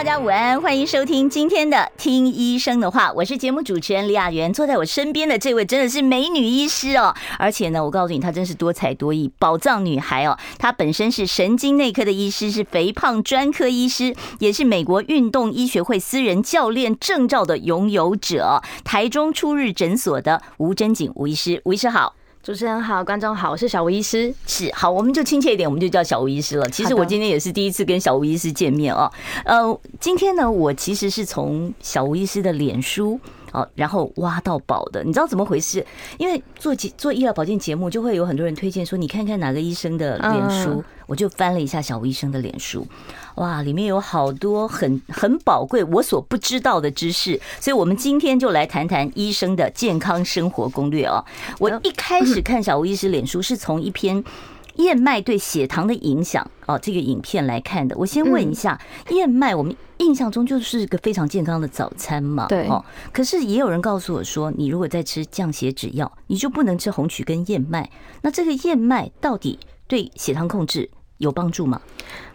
大家午安，欢迎收听今天的《听医生的话》，我是节目主持人李雅媛。坐在我身边的这位真的是美女医师哦，而且呢，我告诉你，她真是多才多艺，宝藏女孩哦。她本身是神经内科的医师，是肥胖专科医师，也是美国运动医学会私人教练证照的拥有者。台中初日诊所的吴贞景吴医师，吴医师好。主持人好，观众好，我是小吴医师。是好，我们就亲切一点，我们就叫小吴医师了。其实我今天也是第一次跟小吴医师见面哦。呃，今天呢，我其实是从小吴医师的脸书。哦，然后挖到宝的，你知道怎么回事？因为做节做医疗保健节目，就会有很多人推荐说，你看看哪个医生的脸书。我就翻了一下小吴医生的脸书，哇，里面有好多很很宝贵我所不知道的知识，所以我们今天就来谈谈医生的健康生活攻略哦。我一开始看小吴医师脸书是从一篇。燕麦对血糖的影响哦，这个影片来看的。我先问一下，燕麦我们印象中就是个非常健康的早餐嘛？对哦。可是也有人告诉我说，你如果在吃降血脂药，你就不能吃红曲跟燕麦。那这个燕麦到底对血糖控制有帮助吗？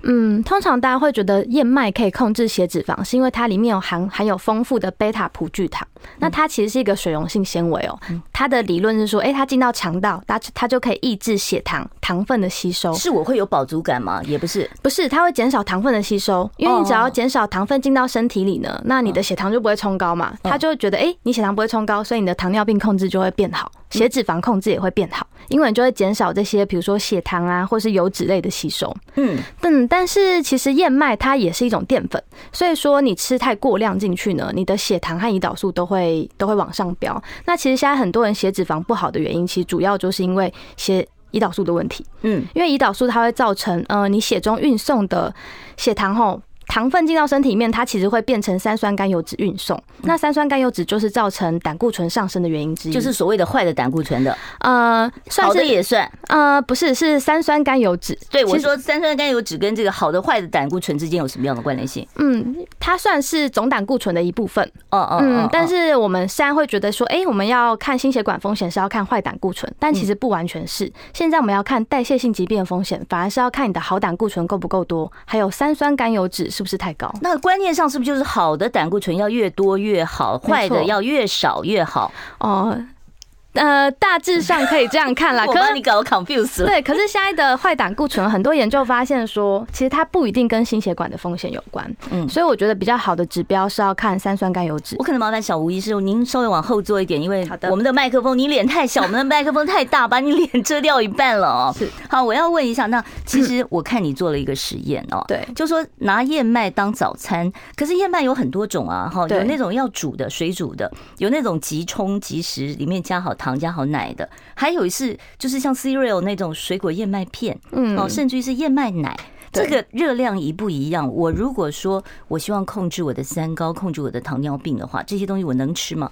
嗯，通常大家会觉得燕麦可以控制血脂肪，是因为它里面有含含有丰富的贝塔葡聚糖。那它其实是一个水溶性纤维哦。它的理论是说，哎，它进到肠道，它它就可以抑制血糖糖分的吸收。是我会有饱足感吗？也不是，不是，它会减少糖分的吸收，因为你只要减少糖分进到身体里呢，那你的血糖就不会冲高嘛。它就会觉得，哎，你血糖不会冲高，所以你的糖尿病控制就会变好，血脂肪控制也会变好，因为你就会减少这些，比如说血糖啊，或是油脂类的吸收。嗯，但但是其实燕麦它也是一种淀粉，所以说你吃太过量进去呢，你的血糖和胰岛素都会都会往上飙。那其实现在很多人血脂肪不好的原因，其实主要就是因为血胰岛素的问题。嗯，因为胰岛素它会造成呃你血中运送的血糖后。糖分进到身体里面，它其实会变成三酸甘油脂运送。那三酸甘油脂就是造成胆固醇上升的原因之一，就是所谓的坏的胆固醇的。呃，好的也算。呃，不是，是三酸甘油脂。对，我说三酸甘油脂跟这个好的坏的胆固醇之间有什么样的关联性？嗯，它算是总胆固醇的一部分。哦哦。嗯，但是我们虽然会觉得说，哎，我们要看心血管风险是要看坏胆固醇，但其实不完全是。现在我们要看代谢性疾病的风险，反而是要看你的好胆固醇够不够多，还有三酸甘油酯是不是太高？那观念上是不是就是好的胆固醇要越多越好，坏的要越少越好？哦。呃，大致上可以这样看啦。可是你搞 confuse 了。对，可是现在的坏胆固醇，很多研究发现说，其实它不一定跟心血管的风险有关。嗯，所以我觉得比较好的指标是要看三酸甘油脂。我可能麻烦小吴医师，您稍微往后坐一点，因为我们的麦克风，你脸太小，我们的麦克风太大，把你脸遮掉一半了哦。是。好，我要问一下，那其实我看你做了一个实验哦，对，就说拿燕麦当早餐，可是燕麦有很多种啊，哈，有那种要煮的、水煮的，有那种即冲即食，里面加好糖加好奶的，还有是就是像 cereal 那种水果燕麦片，嗯，哦，甚至于是燕麦奶，这个热量一不一样？我如果说我希望控制我的三高，控制我的糖尿病的话，这些东西我能吃吗？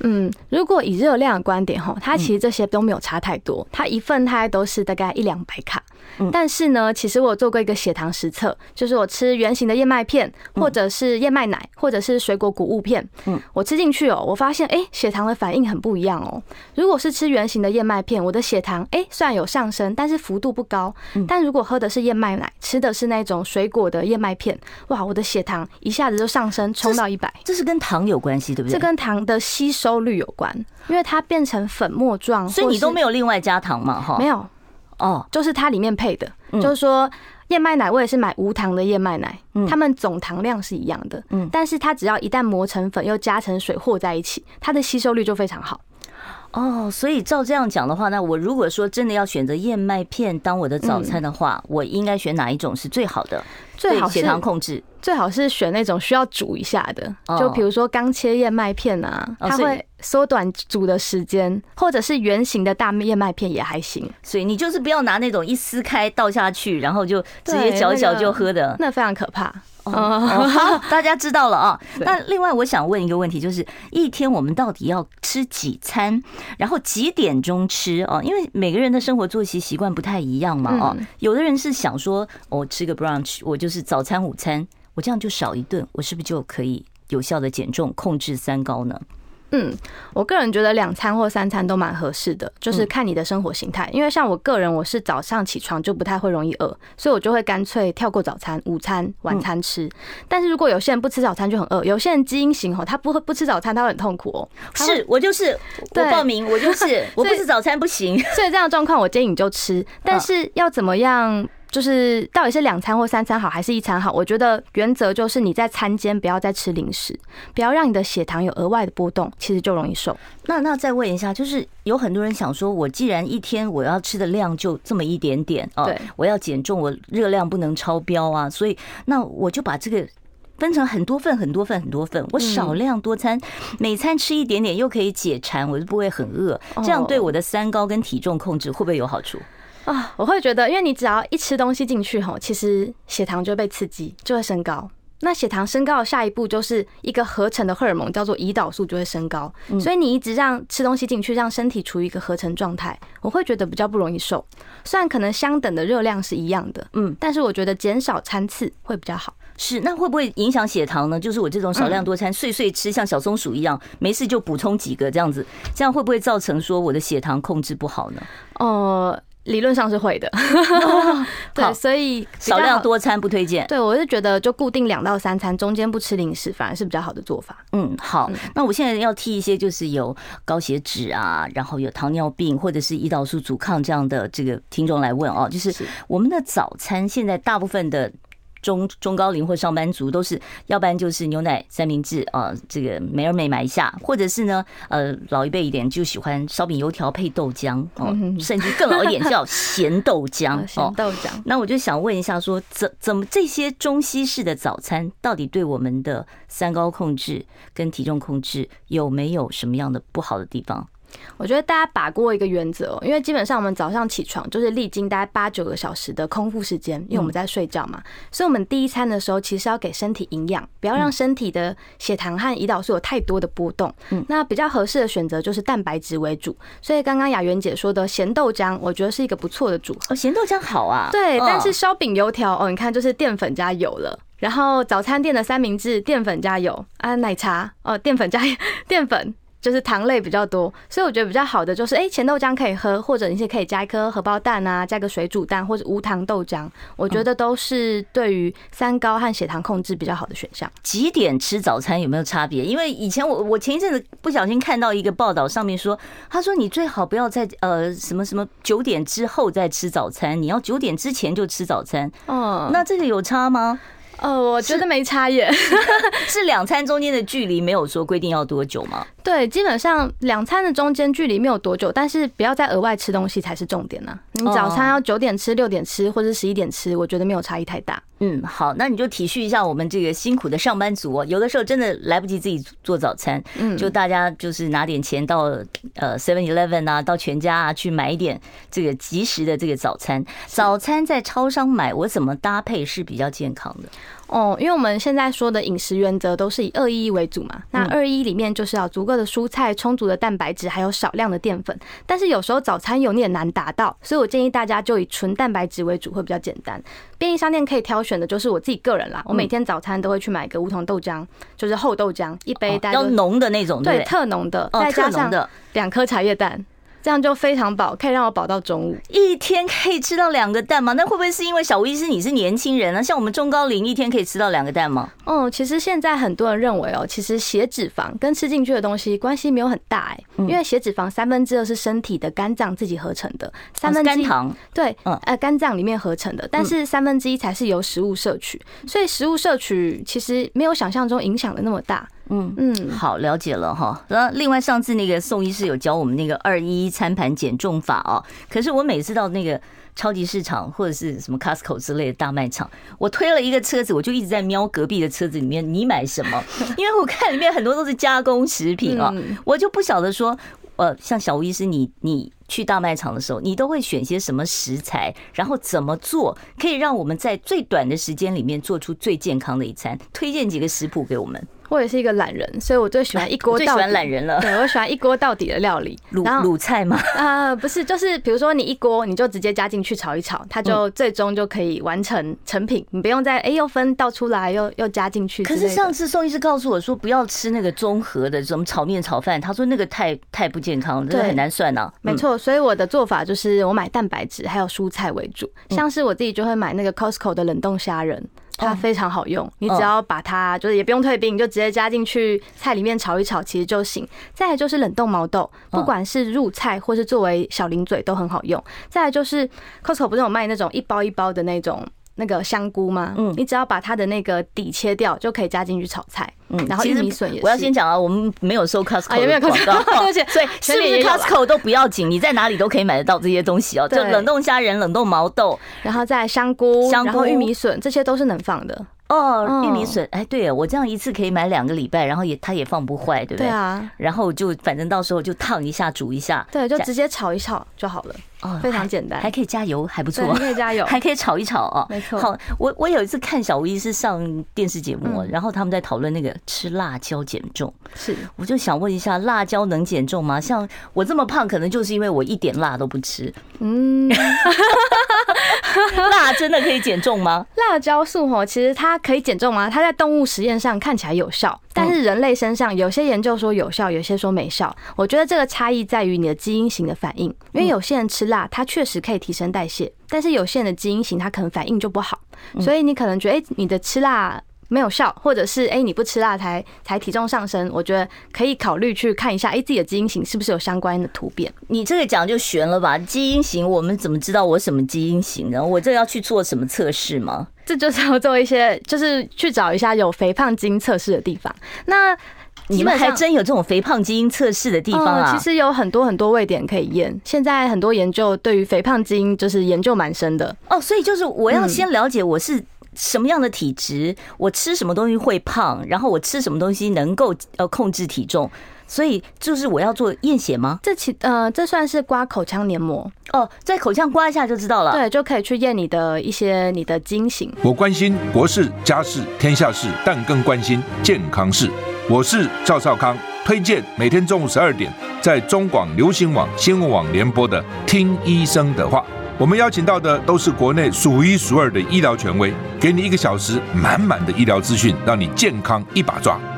嗯，如果以热量的观点哈，它其实这些都没有差太多，它一份它都是大概一两百卡。但是呢，其实我做过一个血糖实测，就是我吃圆形的燕麦片，或者是燕麦奶，或者是水果谷物片，嗯，我吃进去哦，我发现哎，血糖的反应很不一样哦。如果是吃圆形的燕麦片，我的血糖哎虽然有上升，但是幅度不高。但如果喝的是燕麦奶，吃的是那种水果的燕麦片，哇，我的血糖一下子就上升，冲到一百。这是跟糖有关系，对不对？这跟糖的吸收率有关，因为它变成粉末状，所以你都没有另外加糖嘛？哈，没有。哦，就是它里面配的，就是说燕麦奶我也是买无糖的燕麦奶，它们总糖量是一样的，嗯，但是它只要一旦磨成粉又加成水和在一起，它的吸收率就非常好。哦，所以照这样讲的话，那我如果说真的要选择燕麦片当我的早餐的话，我应该选哪一种是最好的？最好血糖控制。最好是选那种需要煮一下的，就比如说刚切燕麦片啊，它会缩短煮的时间，或者是圆形的大燕麦片也还行。所以你就是不要拿那种一撕开倒下去，然后就直接嚼一嚼就喝的，那非常可怕。哦，好，大家知道了啊。那另外我想问一个问题，就是一天我们到底要吃几餐，然后几点钟吃哦？因为每个人的生活作息习惯不太一样嘛哦。有的人是想说，我吃个 brunch，我就是早餐、午餐，我这样就少一顿，我是不是就可以有效的减重、控制三高呢？嗯，我个人觉得两餐或三餐都蛮合适的，就是看你的生活形态。因为像我个人，我是早上起床就不太会容易饿，所以我就会干脆跳过早餐、午餐、晚餐吃。但是如果有些人不吃早餐就很饿，有些人基因型哦，他不会不吃早餐，他会很痛苦哦。是我就是 我报名，我就是 我不吃早餐不行。所以这样的状况，我建议你就吃，但是要怎么样？就是到底是两餐或三餐好，还是一餐好？我觉得原则就是你在餐间不要再吃零食，不要让你的血糖有额外的波动，其实就容易瘦。那那再问一下，就是有很多人想说，我既然一天我要吃的量就这么一点点啊，对，我要减重，我热量不能超标啊，所以那我就把这个分成很多份、很多份、很多份，我少量多餐，每餐吃一点点，又可以解馋，我就不会很饿，这样对我的三高跟体重控制会不会有好处？啊，我会觉得，因为你只要一吃东西进去吼，其实血糖就会被刺激，就会升高。那血糖升高的下一步就是一个合成的荷尔蒙，叫做胰岛素，就会升高。所以你一直让吃东西进去，让身体处于一个合成状态，我会觉得比较不容易瘦。虽然可能相等的热量是一样的，嗯，但是我觉得减少餐次会比较好。是，那会不会影响血糖呢？就是我这种少量多餐、碎碎吃，像小松鼠一样，没事就补充几个这样子，这样会不会造成说我的血糖控制不好呢？哦。理论上是会的，对，所以少量多餐不推荐。对，我是觉得就固定两到三餐，中间不吃零食，反而是比较好的做法。嗯，好，那我现在要替一些就是有高血脂啊，然后有糖尿病或者是胰岛素阻抗这样的这个听众来问哦，就是我们的早餐现在大部分的。中中高龄或上班族都是，要不然就是牛奶三明治啊，这个美而美买一下，或者是呢，呃，老一辈一点就喜欢烧饼油条配豆浆哦，甚至更老一点叫 咸豆浆咸豆浆。那我就想问一下，说怎怎么这些中西式的早餐，到底对我们的三高控制跟体重控制有没有什么样的不好的地方？我觉得大家把握一个原则哦，因为基本上我们早上起床就是历经大概八九个小时的空腹时间，因为我们在睡觉嘛，所以我们第一餐的时候其实要给身体营养，不要让身体的血糖和胰岛素有太多的波动。嗯，那比较合适的选择就是蛋白质为主。所以刚刚雅媛姐说的咸豆浆，我觉得是一个不错的组合。哦，咸豆浆好啊。对，但是烧饼油条哦，你看就是淀粉加油了。然后早餐店的三明治淀粉加油啊，奶茶哦，淀粉加 淀粉。就是糖类比较多，所以我觉得比较好的就是，哎，甜豆浆可以喝，或者你是可以加一颗荷包蛋啊，加个水煮蛋或者无糖豆浆，我觉得都是对于三高和血糖控制比较好的选项。几点吃早餐有没有差别？因为以前我我前一阵子不小心看到一个报道，上面说，他说你最好不要在呃什么什么九点之后再吃早餐，你要九点之前就吃早餐。哦，那这个有差吗？呃，我觉得没差耶，是两餐中间的距离没有说规定要多久吗？对，基本上两餐的中间距离没有多久，但是不要再额外吃东西才是重点呢。你早餐要九点吃、六点吃，或者十一点吃，我觉得没有差异太大。嗯，好，那你就体恤一下我们这个辛苦的上班族哦，有的时候真的来不及自己做早餐，嗯，就大家就是拿点钱到呃 Seven Eleven 啊，到全家啊去买一点这个及时的这个早餐。早餐在超商买，我怎么搭配是比较健康的？哦，因为我们现在说的饮食原则都是以二一一为主嘛，那二一里面就是要足够的蔬菜、充足的蛋白质，还有少量的淀粉。但是有时候早餐油腻也难达到，所以我建议大家就以纯蛋白质为主，会比较简单。便利商店可以挑选的就是我自己个人啦，我每天早餐都会去买个无糖豆浆，就是厚豆浆一杯，大概要浓的那种，对，特浓的，再加上两颗茶叶蛋。这样就非常饱，可以让我饱到中午。一天可以吃到两个蛋吗？那会不会是因为小吴医师你是年轻人呢？像我们中高龄，一天可以吃到两个蛋吗？哦，其实现在很多人认为哦，其实血脂肪跟吃进去的东西关系没有很大哎，因为血脂肪三分之二是身体的肝脏自己合成的，三分之一，肝糖对，呃，肝脏里面合成的，但是三分之一才是由食物摄取，所以食物摄取其实没有想象中影响的那么大。嗯嗯，好，了解了哈。那另外上次那个宋医师有教我们那个二一一餐盘减重法哦。可是我每次到那个超级市场或者是什么 Costco 之类的大卖场，我推了一个车子，我就一直在瞄隔壁的车子里面，你买什么？因为我看里面很多都是加工食品啊，我就不晓得说。呃，像小吴医师，你你去大卖场的时候，你都会选些什么食材，然后怎么做，可以让我们在最短的时间里面做出最健康的一餐？推荐几个食谱给我们。我也是一个懒人，所以我最喜欢一锅到底。最喜欢懒人了。对，我喜欢一锅到底的料理。卤卤菜吗？啊、呃，不是，就是比如说你一锅，你就直接加进去炒一炒，它就最终就可以完成成品。你不用再哎又分倒出来又又加进去。可是上次宋医师告诉我说，不要吃那个综合的什么炒面、炒饭，他说那个太太不健康了，真的很难算啊。没错，所以我的做法就是我买蛋白质还有蔬菜为主，像是我自己就会买那个 Costco 的冷冻虾仁。它非常好用，你只要把它就是也不用退冰，你就直接加进去菜里面炒一炒，其实就行。再来就是冷冻毛豆，不管是入菜或是作为小零嘴都很好用。再来就是 Costco 不是有卖那种一包一包的那种。那个香菇吗？嗯，你只要把它的那个底切掉，就可以加进去炒菜。嗯，然后玉米笋也是。我要先讲啊，我们没有收 Costco 有没有广告？对不起，所以 是不是 Costco 都不要紧，你在哪里都可以买得到这些东西哦。就冷冻虾仁、冷冻毛豆，然后再香菇、香菇、玉米笋，这些都是能放的。哦，玉米笋，哎，对啊，我这样一次可以买两个礼拜，然后也它也放不坏，对不对？对啊。然后就反正到时候就烫一下、煮一下，对，就直接炒一炒就好了。哦，非常简单，还可以加油，还不错。还可以加油，还可以炒一炒哦。没错。好，我我有一次看小吴医师上电视节目，然后他们在讨论那个吃辣椒减重。是，我就想问一下，辣椒能减重吗？像我这么胖，可能就是因为我一点辣都不吃。嗯，辣真的可以减重吗？辣椒素哦，其实它可以减重吗？它在动物实验上看起来有效，但是人类身上有些研究说有效，有些说没效。我觉得这个差异在于你的基因型的反应，因为有些人吃辣。辣，它确实可以提升代谢，但是有些人的基因型，它可能反应就不好，所以你可能觉得，哎，你的吃辣没有效，或者是哎，你不吃辣才才体重上升。我觉得可以考虑去看一下，哎，自己的基因型是不是有相关的突变？你这个讲就悬了吧？基因型，我们怎么知道我什么基因型呢？我这要去做什么测试吗？这就是要做一些，就是去找一下有肥胖基因测试的地方。那你们还真有这种肥胖基因测试的地方啊？其实有很多很多位点可以验。现在很多研究对于肥胖基因就是研究蛮深的哦。所以就是我要先了解我是什么样的体质，我吃什么东西会胖，然后我吃什么东西能够呃控制体重。所以就是我要做验血吗？这其呃这算是刮口腔黏膜哦，在口腔刮一下就知道了。对，就可以去验你的一些你的基因型。我关心国事、家事、天下事，但更关心健康事。我是赵少康，推荐每天中午十二点在中广流行网、新闻网联播的《听医生的话》。我们邀请到的都是国内数一数二的医疗权威，给你一个小时满满的医疗资讯，让你健康一把抓。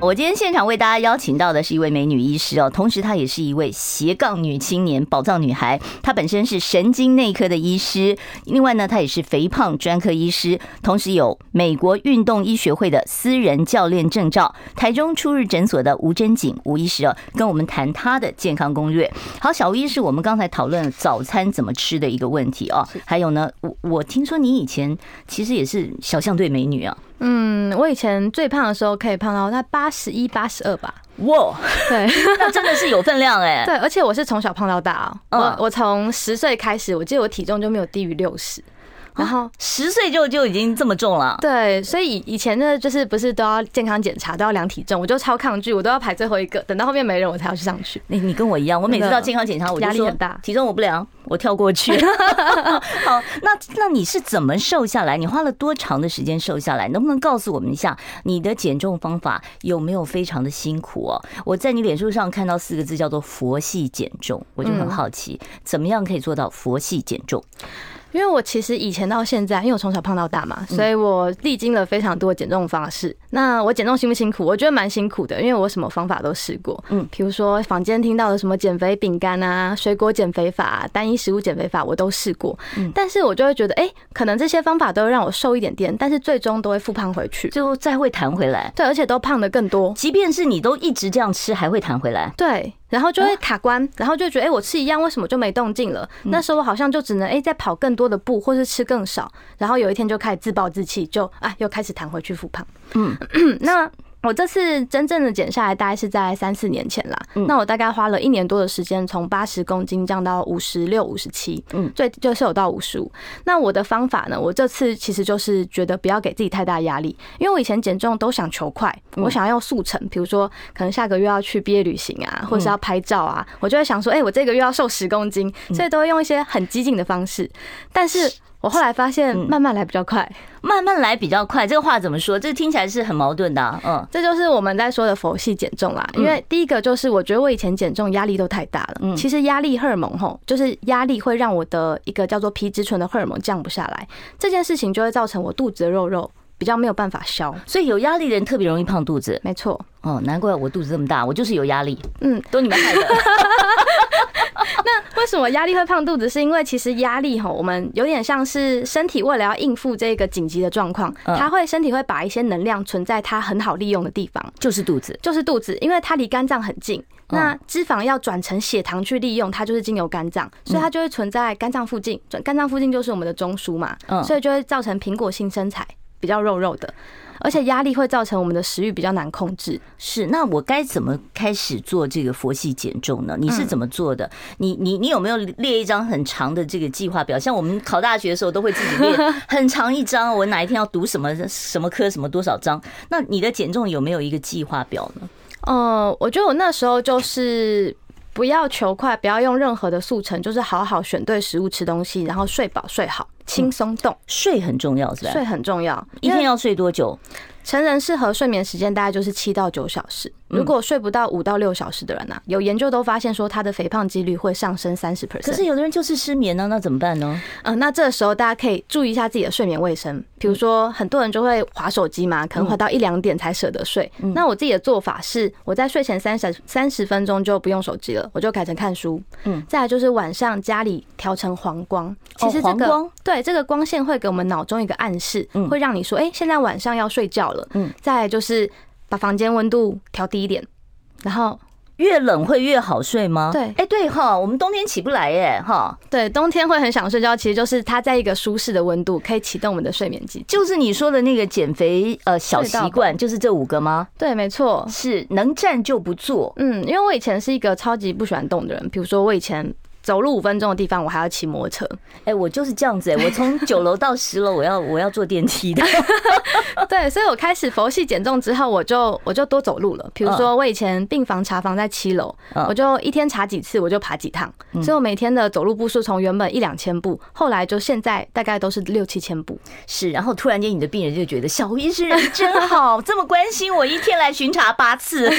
我今天现场为大家邀请到的是一位美女医师哦，同时她也是一位斜杠女青年、宝藏女孩。她本身是神经内科的医师，另外呢，她也是肥胖专科医师，同时有美国运动医学会的私人教练证照。台中初日诊所的吴真景吴医师哦，跟我们谈她的健康攻略。好，小吴医师，我们刚才讨论早餐怎么吃的一个问题哦，还有呢，我我听说你以前其实也是小象队美女啊。嗯，我以前最胖的时候可以胖到在八十一、八十二吧。哇，对，那真的是有分量哎。对，而且我是从小胖到大哦。我我从十岁开始，我记得我体重就没有低于六十。然后十岁就就已经这么重了，对，所以以前呢，就是不是都要健康检查，都要量体重，我就超抗拒，我都要排最后一个，等到后面没人我才要去上去。你你跟我一样，我每次到健康检查，我压力很大，体重我不量，我跳过去。好，那那你是怎么瘦下来？你花了多长的时间瘦下来？能不能告诉我们一下你的减重方法有没有非常的辛苦哦？我在你脸书上看到四个字叫做“佛系减重”，我就很好奇，怎么样可以做到佛系减重？因为我其实以前到现在，因为我从小胖到大嘛，所以我历经了非常多减重方式。那我减重辛不辛苦？我觉得蛮辛苦的，因为我什么方法都试过。嗯，比如说坊间听到的什么减肥饼干啊、水果减肥法、单一食物减肥法，我都试过。嗯，但是我就会觉得，哎，可能这些方法都会让我瘦一点点，但是最终都会复胖回去，就再会弹回来。对，而且都胖得更多。即便是你都一直这样吃，还会弹回来。对。然后就会卡关，然后就觉得，哎，我吃一样，为什么就没动静了？那时候我好像就只能，哎，再跑更多的步，或是吃更少。然后有一天就开始自暴自弃，就啊，又开始弹回去复胖。嗯，那我这次真正的减下来，大概是在三四年前啦。嗯、那我大概花了一年多的时间，从八十公斤降到五十六、五十七，嗯，最就是有到五十五。那我的方法呢？我这次其实就是觉得不要给自己太大压力，因为我以前减重都想求快，我想要速成，比如说可能下个月要去毕业旅行啊，或者是要拍照啊，我就会想说，哎，我这个月要瘦十公斤，所以都会用一些很激进的方式，但是。我后来发现，慢慢来比较快，慢慢来比较快，这个话怎么说？这听起来是很矛盾的啊。嗯，这就是我们在说的佛系减重啦。因为第一个就是，我觉得我以前减重压力都太大了。嗯，其实压力荷尔蒙吼，就是压力会让我的一个叫做皮质醇的荷尔蒙降不下来，这件事情就会造成我肚子的肉肉比较没有办法消，所以有压力的人特别容易胖肚子。没错。哦，难怪我肚子这么大，我就是有压力。嗯，都你们害的。那为什么压力会胖肚子？是因为其实压力吼，我们有点像是身体为了要应付这个紧急的状况，它会身体会把一些能量存在它很好利用的地方，就是肚子，就是肚子，因为它离肝脏很近。那脂肪要转成血糖去利用，它就是经由肝脏，所以它就会存在肝脏附近。转肝脏附近就是我们的中枢嘛，所以就会造成苹果性身材，比较肉肉的。而且压力会造成我们的食欲比较难控制。是，那我该怎么开始做这个佛系减重呢？你是怎么做的？你你你有没有列一张很长的这个计划表？像我们考大学的时候都会自己列 很长一张，我哪一天要读什么什么科什么多少章？那你的减重有没有一个计划表呢？哦，我觉得我那时候就是不要求快，不要用任何的速成，就是好好选对食物吃东西，然后睡饱睡好。轻松动，睡很重要，是吧？睡很重要，一天要睡多久？成人适合睡眠时间大概就是七到九小时。如果睡不到五到六小时的人呢、啊，有研究都发现说他的肥胖几率会上升三十 percent。可是有的人就是失眠呢，那怎么办呢？嗯，那这个时候大家可以注意一下自己的睡眠卫生。比如说，很多人就会划手机嘛，可能划到一两点才舍得睡。那我自己的做法是，我在睡前三十三十分钟就不用手机了，我就改成看书。嗯，再来就是晚上家里调成黄光。其实这个对这个光线会给我们脑中一个暗示，会让你说，哎，现在晚上要睡觉了。嗯，再来就是把房间温度调低一点。然后越冷会越好睡吗？对，哎，对哈，我们冬天起不来耶哈。对，冬天会很想睡觉，其实就是它在一个舒适的温度，可以启动我们的睡眠机。就是你说的那个减肥呃小习惯，就是这五个吗？对，没错，是能站就不坐。嗯，因为我以前是一个超级不喜欢动的人，比如说我以前。走路五分钟的地方，我还要骑摩托车。哎，我就是这样子哎，我从九楼到十楼，我要我要坐电梯的。对，所以我开始佛系减重之后，我就我就多走路了。比如说，我以前病房查房在七楼，我就一天查几次，我就爬几趟。所以我每天的走路步数从原本一两千步，后来就现在大概都是六七千步。是，然后突然间你的病人就觉得小医师人真好，这么关心我，一天来巡查八次，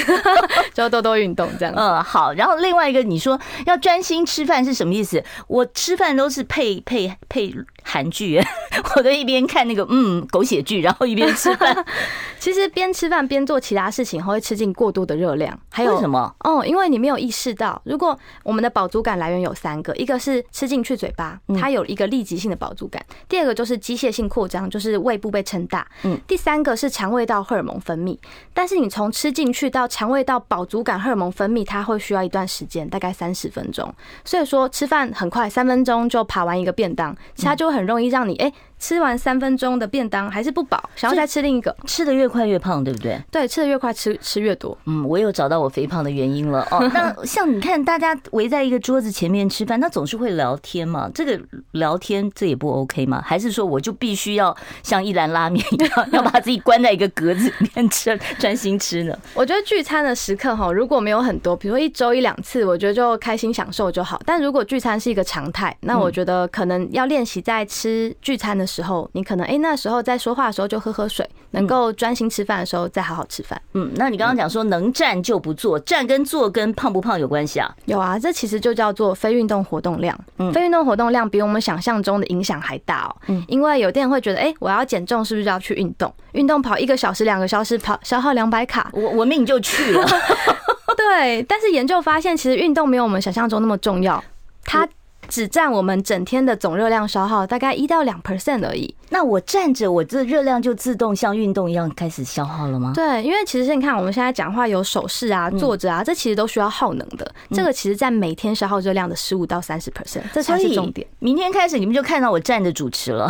就多多运动这样。嗯，好。然后另外一个，你说要专心吃饭。是什么意思？我吃饭都是配配配韩剧，我都一边看那个嗯狗血剧，然后一边吃饭。其实边吃饭边做其他事情，会吃进过多的热量。还有为什么？哦，因为你没有意识到，如果我们的饱足感来源有三个，一个是吃进去嘴巴，它有一个立即性的饱足感；第二个就是机械性扩张，就是胃部被撑大；嗯，第三个是肠胃道荷尔蒙分泌。但是你从吃进去到肠胃道饱足感荷尔蒙分泌，它会需要一段时间，大概三十分钟。所以说吃饭很快，三分钟就扒完一个便当，其他就很很容易让你哎。吃完三分钟的便当还是不饱，想要再吃另一个，吃的越快越胖，对不对？对，吃的越快吃吃越多。嗯，我有找到我肥胖的原因了哦。那像你看，大家围在一个桌子前面吃饭，那总是会聊天嘛。这个聊天这也不 OK 吗？还是说我就必须要像一兰拉面一样，要把自己关在一个格子里面吃，专心吃呢？我觉得聚餐的时刻哈，如果没有很多，比如说一周一两次，我觉得就开心享受就好。但如果聚餐是一个常态，那我觉得可能要练习在吃聚餐的时候，你可能哎、欸，那时候在说话的时候就喝喝水，能够专心吃饭的时候再好好吃饭。嗯，那你刚刚讲说能站就不坐，站跟坐跟胖不胖有关系啊？有啊，这其实就叫做非运动活动量。嗯，非运动活动量比我们想象中的影响还大哦。嗯，因为有的人会觉得，哎、欸，我要减重是不是就要去运动？运动跑一个小时、两个小时跑，消耗两百卡，我我命就去了。对，但是研究发现，其实运动没有我们想象中那么重要。它只占我们整天的总热量消耗大概一到两 percent 而已。那我站着，我这热量就自动像运动一样开始消耗了吗？对，因为其实你看我们现在讲话有手势啊、坐着啊，这其实都需要耗能的。这个其实占每天消耗热量的十五到三十 percent，这才是重点。明天开始你们就看到我站着主持了。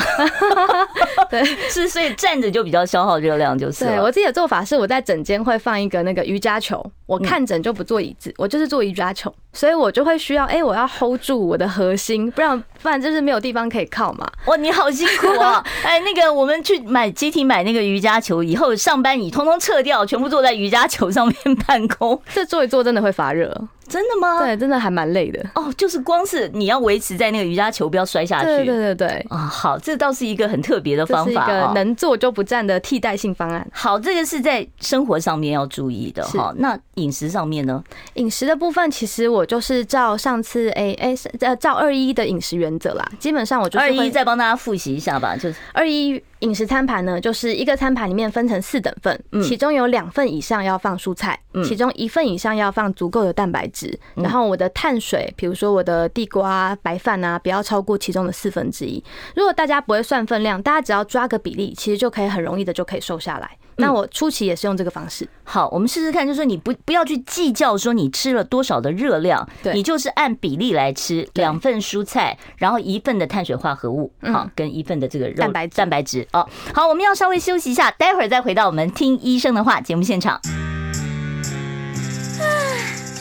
对，是所以站着就比较消耗热量，就是。对，我自己的做法是，我在枕间会放一个那个瑜伽球，我看诊就不坐椅子，我就是坐瑜伽球，所以我就会需要，哎，我要 hold 住我的 核心，不然不然就是没有地方可以靠嘛。哇，你好辛苦啊！哎，那个我们去买集体买那个瑜伽球，以后上班你通通撤掉，全部坐在瑜伽球上面办公，这坐一坐真的会发热。真的吗？对，真的还蛮累的哦。就是光是你要维持在那个瑜伽球不要摔下去。对对对对。啊，好，这倒是一个很特别的方法，一个能坐就不站的替代性方案。好，这个是在生活上面要注意的哈。那饮食上面呢？饮食的部分，其实我就是照上次哎哎呃照二一的饮食原则啦。基本上我就是二一再帮大家复习一下吧，就是二一。饮食餐盘呢，就是一个餐盘里面分成四等份，其中有两份以上要放蔬菜，其中一份以上要放足够的蛋白质，然后我的碳水，比如说我的地瓜、白饭啊，不要超过其中的四分之一。如果大家不会算分量，大家只要抓个比例，其实就可以很容易的就可以瘦下来。那我初期也是用这个方式。好，我们试试看，就是说你不不要去计较说你吃了多少的热量，对，你就是按比例来吃，两份蔬菜，然后一份的碳水化合物，好，跟一份的这个肉蛋白蛋白质哦。好，我们要稍微休息一下，待会儿再回到我们听医生的话节目现场。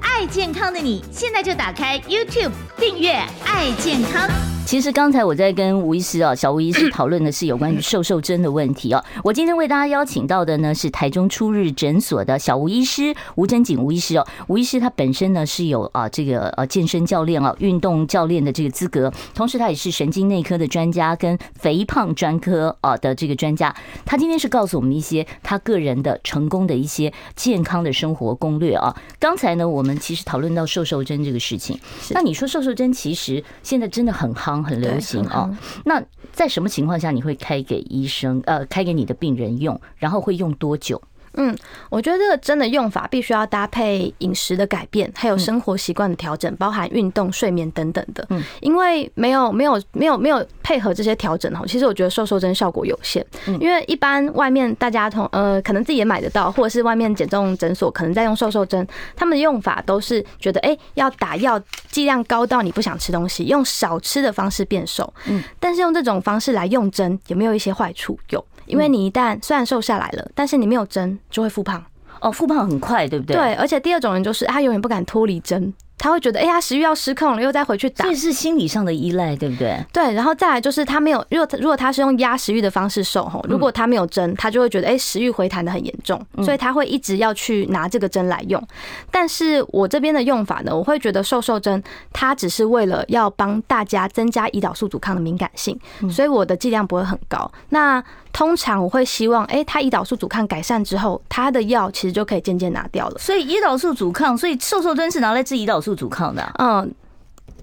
爱健康的你，现在就打开 YouTube 订阅“爱健康”。其实刚才我在跟吴医师啊，小吴医师讨论的是有关于瘦瘦针的问题啊。我今天为大家邀请到的呢是台中初日诊所的小吴医师吴真景吴医师哦。吴医师他本身呢是有啊这个呃健身教练啊运动教练的这个资格，同时他也是神经内科的专家跟肥胖专科啊的这个专家。他今天是告诉我们一些他个人的成功的一些健康的生活攻略啊。刚才呢我们其实讨论到瘦瘦针这个事情，那你说瘦瘦针其实现在真的很夯。很流行哦，那在什么情况下你会开给医生？呃，开给你的病人用，然后会用多久？嗯，我觉得这个针的用法必须要搭配饮食的改变，还有生活习惯的调整，包含运动、睡眠等等的。嗯，因为没有没有没有没有配合这些调整哈，其实我觉得瘦瘦针效果有限。因为一般外面大家同呃可能自己也买得到，或者是外面减重诊所可能在用瘦瘦针，他们的用法都是觉得哎要打药剂量高到你不想吃东西，用少吃的方式变瘦。嗯，但是用这种方式来用针有没有一些坏处？有。因为你一旦虽然瘦下来了，但是你没有针就会复胖哦，复胖很快，对不对？对，而且第二种人就是他永远不敢脱离针。他会觉得，哎呀，食欲要失控了，又再回去打，这是心理上的依赖，对不对？对，然后再来就是他没有，如果如果他是用压食欲的方式瘦吼，如果他没有针，他就会觉得，哎，食欲回弹的很严重，所以他会一直要去拿这个针来用。但是我这边的用法呢，我会觉得瘦瘦针它只是为了要帮大家增加胰岛素阻抗的敏感性，所以我的剂量不会很高。那通常我会希望，哎，他胰岛素阻抗改善之后，他的药其实就可以渐渐拿掉了。所以胰岛素阻抗，所以瘦瘦针是拿来治胰岛素阻抗的啊。嗯。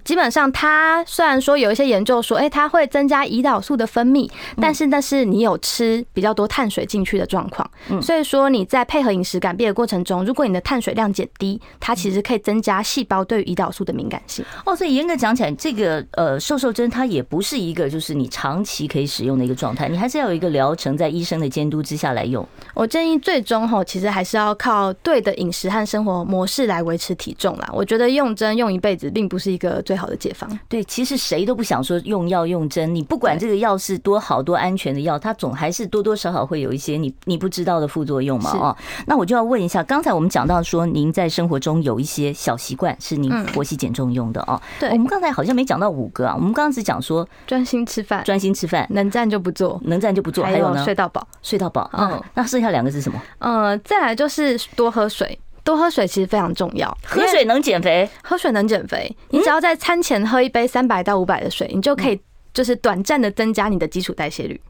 基本上，它虽然说有一些研究说，哎，它会增加胰岛素的分泌，但是那是你有吃比较多碳水进去的状况。嗯所以说你在配合饮食改变的过程中，如果你的碳水量减低，它其实可以增加细胞对于胰岛素的敏感性。哦，所以严格讲起来，这个呃瘦瘦针它也不是一个就是你长期可以使用的一个状态，你还是要有一个疗程，在医生的监督之下来用。我建议最终哈，其实还是要靠对的饮食和生活模式来维持体重啦。我觉得用针用一辈子并不是一个最好的解方。对，其实谁都不想说用药用针，你不管这个药是多好多安全的药，它总还是多多少少会有一些你你不知道的副作用嘛。哦，那我就要问一下，刚才我们讲到说您在生活中有一些小习惯是您活期减重用的哦。对，我们刚才好像没讲到五个啊，我们刚刚只讲说专心吃饭，专心吃饭，能站就不坐，能站就不坐，还有呢，睡到饱，睡到饱。嗯，那剩下两个是什么？嗯，再来就是多喝水。多喝水其实非常重要，喝水能减肥，喝水能减肥。你只要在餐前喝一杯三百到五百的水，你就可以就是短暂的增加你的基础代谢率。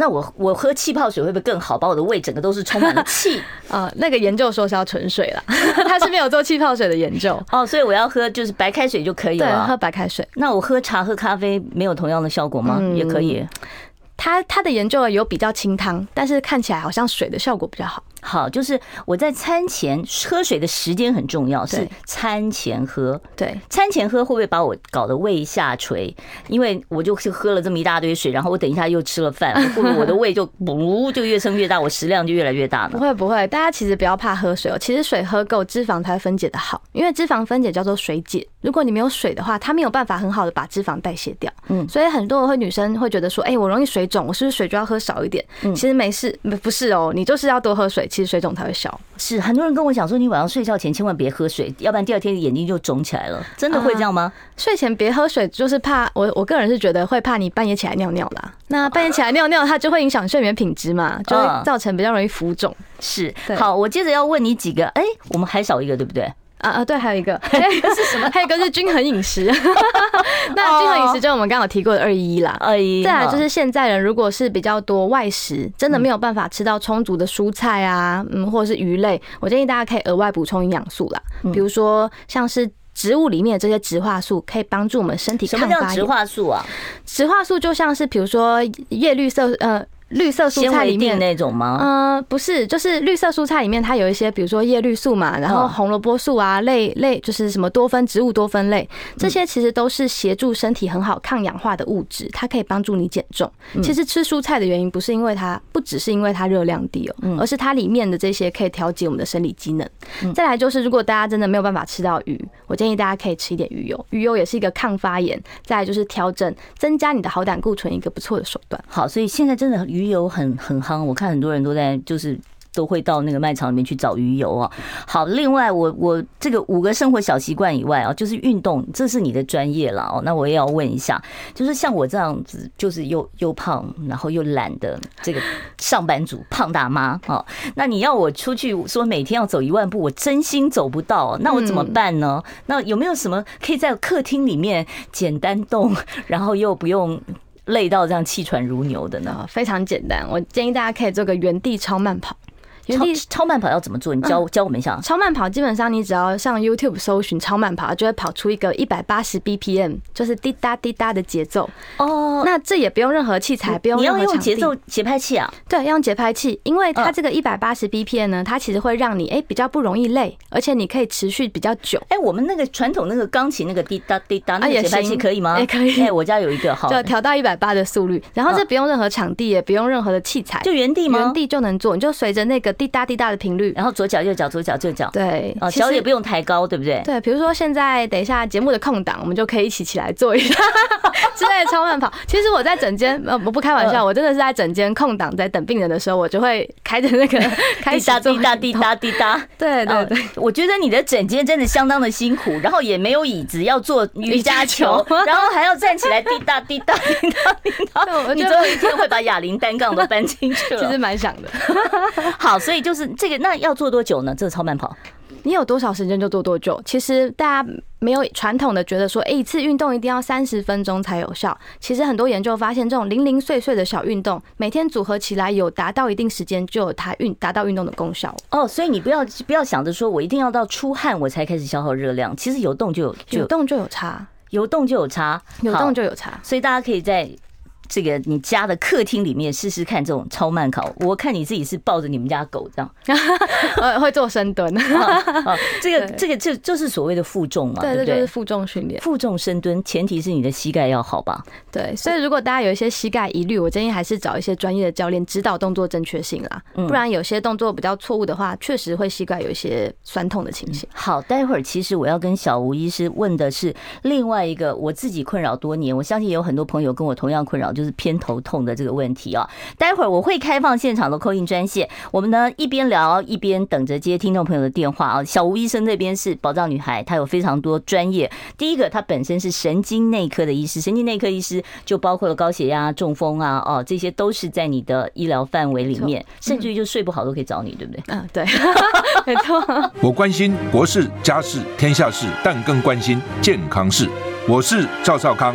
那我我喝气泡水会不会更好？把我的胃整个都是充满了气啊？那个研究说是要纯水啦，他是没有做气泡水的研究 哦，所以我要喝就是白开水就可以了。对，喝白开水。那我喝茶喝咖啡没有同样的效果吗？嗯、也可以。他他的研究有比较清汤，但是看起来好像水的效果比较好。好，就是我在餐前喝水的时间很重要，是餐前喝。对，餐前喝会不会把我搞得胃下垂？因为我就是喝了这么一大堆水，然后我等一下又吃了饭，会不会我的胃就 不就越撑越大，我食量就越来越大呢？不会不会，大家其实不要怕喝水哦，其实水喝够，脂肪才会分解的好，因为脂肪分解叫做水解。如果你没有水的话，它没有办法很好的把脂肪代谢掉。嗯，所以很多会女生会觉得说，哎，我容易水肿，我是不是水就要喝少一点？嗯，其实没事，不是哦，你就是要多喝水。其实水肿才会消。是很多人跟我讲说，你晚上睡觉前千万别喝水，要不然第二天眼睛就肿起来了。真的会这样吗？睡前别喝水，就是怕我我个人是觉得会怕你半夜起来尿尿啦。那半夜起来尿尿，它就会影响睡眠品质嘛，就会造成比较容易浮肿。是，好，我接着要问你几个，哎，我们还少一个，对不对？啊啊，对，还有一个，还有一个是什么？还有一个是均衡饮食。那均衡饮食就是我们刚刚有提过的二一一啦。二一。再来就是现在人如果是比较多外食，真的没有办法吃到充足的蔬菜啊，嗯，或者是鱼类，我建议大家可以额外补充营养素啦。比如说像是植物里面的这些植化素，可以帮助我们身体抗发炎。什么叫植化素啊？植化素就像是比如说叶绿色，呃。绿色蔬菜里面那种吗？呃，不是，就是绿色蔬菜里面它有一些，比如说叶绿素嘛，然后红萝卜素啊，类类就是什么多酚植物多酚类，这些其实都是协助身体很好抗氧化的物质，它可以帮助你减重。其实吃蔬菜的原因不是因为它，不只是因为它热量低哦，而是它里面的这些可以调节我们的生理机能。再来就是，如果大家真的没有办法吃到鱼，我建议大家可以吃一点鱼油，鱼油也是一个抗发炎，再来就是调整增加你的好胆固醇一个不错的手段。好，所以现在真的。鱼油很很夯，我看很多人都在就是。都会到那个卖场里面去找鱼油啊。好，另外我我这个五个生活小习惯以外啊，就是运动，这是你的专业了哦。那我也要问一下，就是像我这样子，就是又又胖，然后又懒的这个上班族胖大妈啊，那你要我出去说每天要走一万步，我真心走不到，那我怎么办呢？那有没有什么可以在客厅里面简单动，然后又不用累到这样气喘如牛的呢？非常简单，我建议大家可以做个原地超慢跑。超超慢跑要怎么做？你教教我们一下。超慢跑基本上你只要上 YouTube 搜寻超慢跑，就会跑出一个一百八十 BPM，就是滴答滴答的节奏。哦，那这也不用任何器材，不用任何。你要用节奏节拍器啊？对，要用节拍器，因为它这个一百八十 BPM 呢，它其实会让你哎比较不容易累，而且你可以持续比较久。哎，我们那个传统那个钢琴那个滴答滴答那个节拍器可以吗？也可以。哎，我家有一个，好，就调到一百八的速率，然后这不用任何场地，也不用任何的器材，就原地吗？原地就能做，你就随着那个滴答滴答的频率。然后左脚右脚左脚右脚，对，哦，脚也不用抬高，对不对？对，比如说现在等一下节目的空档，我们就可以一起起来做一下 之类的超慢跑。其实我在整间呃，我不开玩笑，我真的是在整间空档在等病人的时候，我就会开着那个 开始滴答滴答滴答。对对对，我觉得你的整间真的相当的辛苦，然后也没有椅子要做瑜伽球，然后还要站起来滴答滴答滴答滴答。你最后一天会把哑铃单杠都搬进去了，其实蛮想的。好，所以就是这个，那要做多久呢？这个超慢跑，你有多少时间就做多久。其实大家没有传统的觉得说，哎，一次运动一定要三十分钟才有效。其实很多研究发现，这种零零碎碎的小运动，每天组合起来有达到一定时间，就有它运达到运动的功效。哦，所以你不要不要想着说我一定要到出汗我才开始消耗热量，其实有动就有，有动就有差，有动就有差，有动就有差。所以大家可以在。这个你家的客厅里面试试看这种超慢烤，我看你自己是抱着你们家狗这样，呃，会做深蹲。这个这个就就是所谓的负重嘛，对不对？就是负重训练，负重深蹲，前提是你的膝盖要好吧？对，所以如果大家有一些膝盖疑虑，我建议还是找一些专业的教练指导动作正确性啦，不然有些动作比较错误的话，确实会膝盖有一些酸痛的情形。好，待会儿其实我要跟小吴医师问的是另外一个我自己困扰多年，我相信有很多朋友跟我同样困扰。就是偏头痛的这个问题哦，待会儿我会开放现场的 call in 专线，我们呢一边聊一边等着接听众朋友的电话啊。小吴医生这边是宝藏女孩，她有非常多专业。第一个，她本身是神经内科的医师，神经内科医师就包括了高血压、中风啊，哦，这些都是在你的医疗范围里面，甚至于就睡不好都可以找你，对不对？嗯，对，没错。我关心国事、家事、天下事，但更关心健康事。我是赵少康，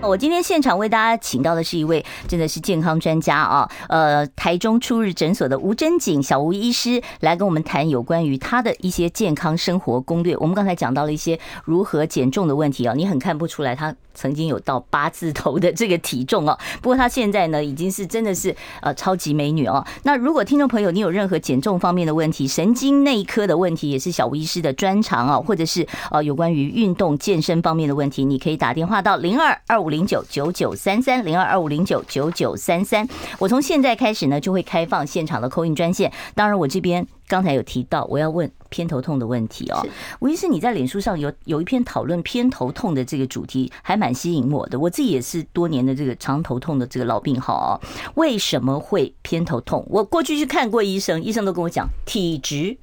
我今天现场为大家请到的是一位真的是健康专家啊，呃，台中初日诊所的吴真景小吴医师来跟我们谈有关于他的一些健康生活攻略。我们刚才讲到了一些如何减重的问题啊，你很看不出来他曾经有到八字头的这个体重哦。不过她现在呢已经是真的是呃超级美女哦。那如果听众朋友你有任何减重方面的问题、神经内科的问题，也是小吴医师的专长哦，或者是呃有关于运动健身方面的问题，你可以打电话到零二二五。零九九九三三零二二五零九九九三三，我从现在开始呢就会开放现场的扣印专线。当然，我这边刚才有提到我要问偏头痛的问题哦。吴医师，你在脸书上有有一篇讨论偏头痛的这个主题，还蛮吸引我的。我自己也是多年的这个长头痛的这个老病号哦。为什么会偏头痛？我过去去看过医生，医生都跟我讲体质。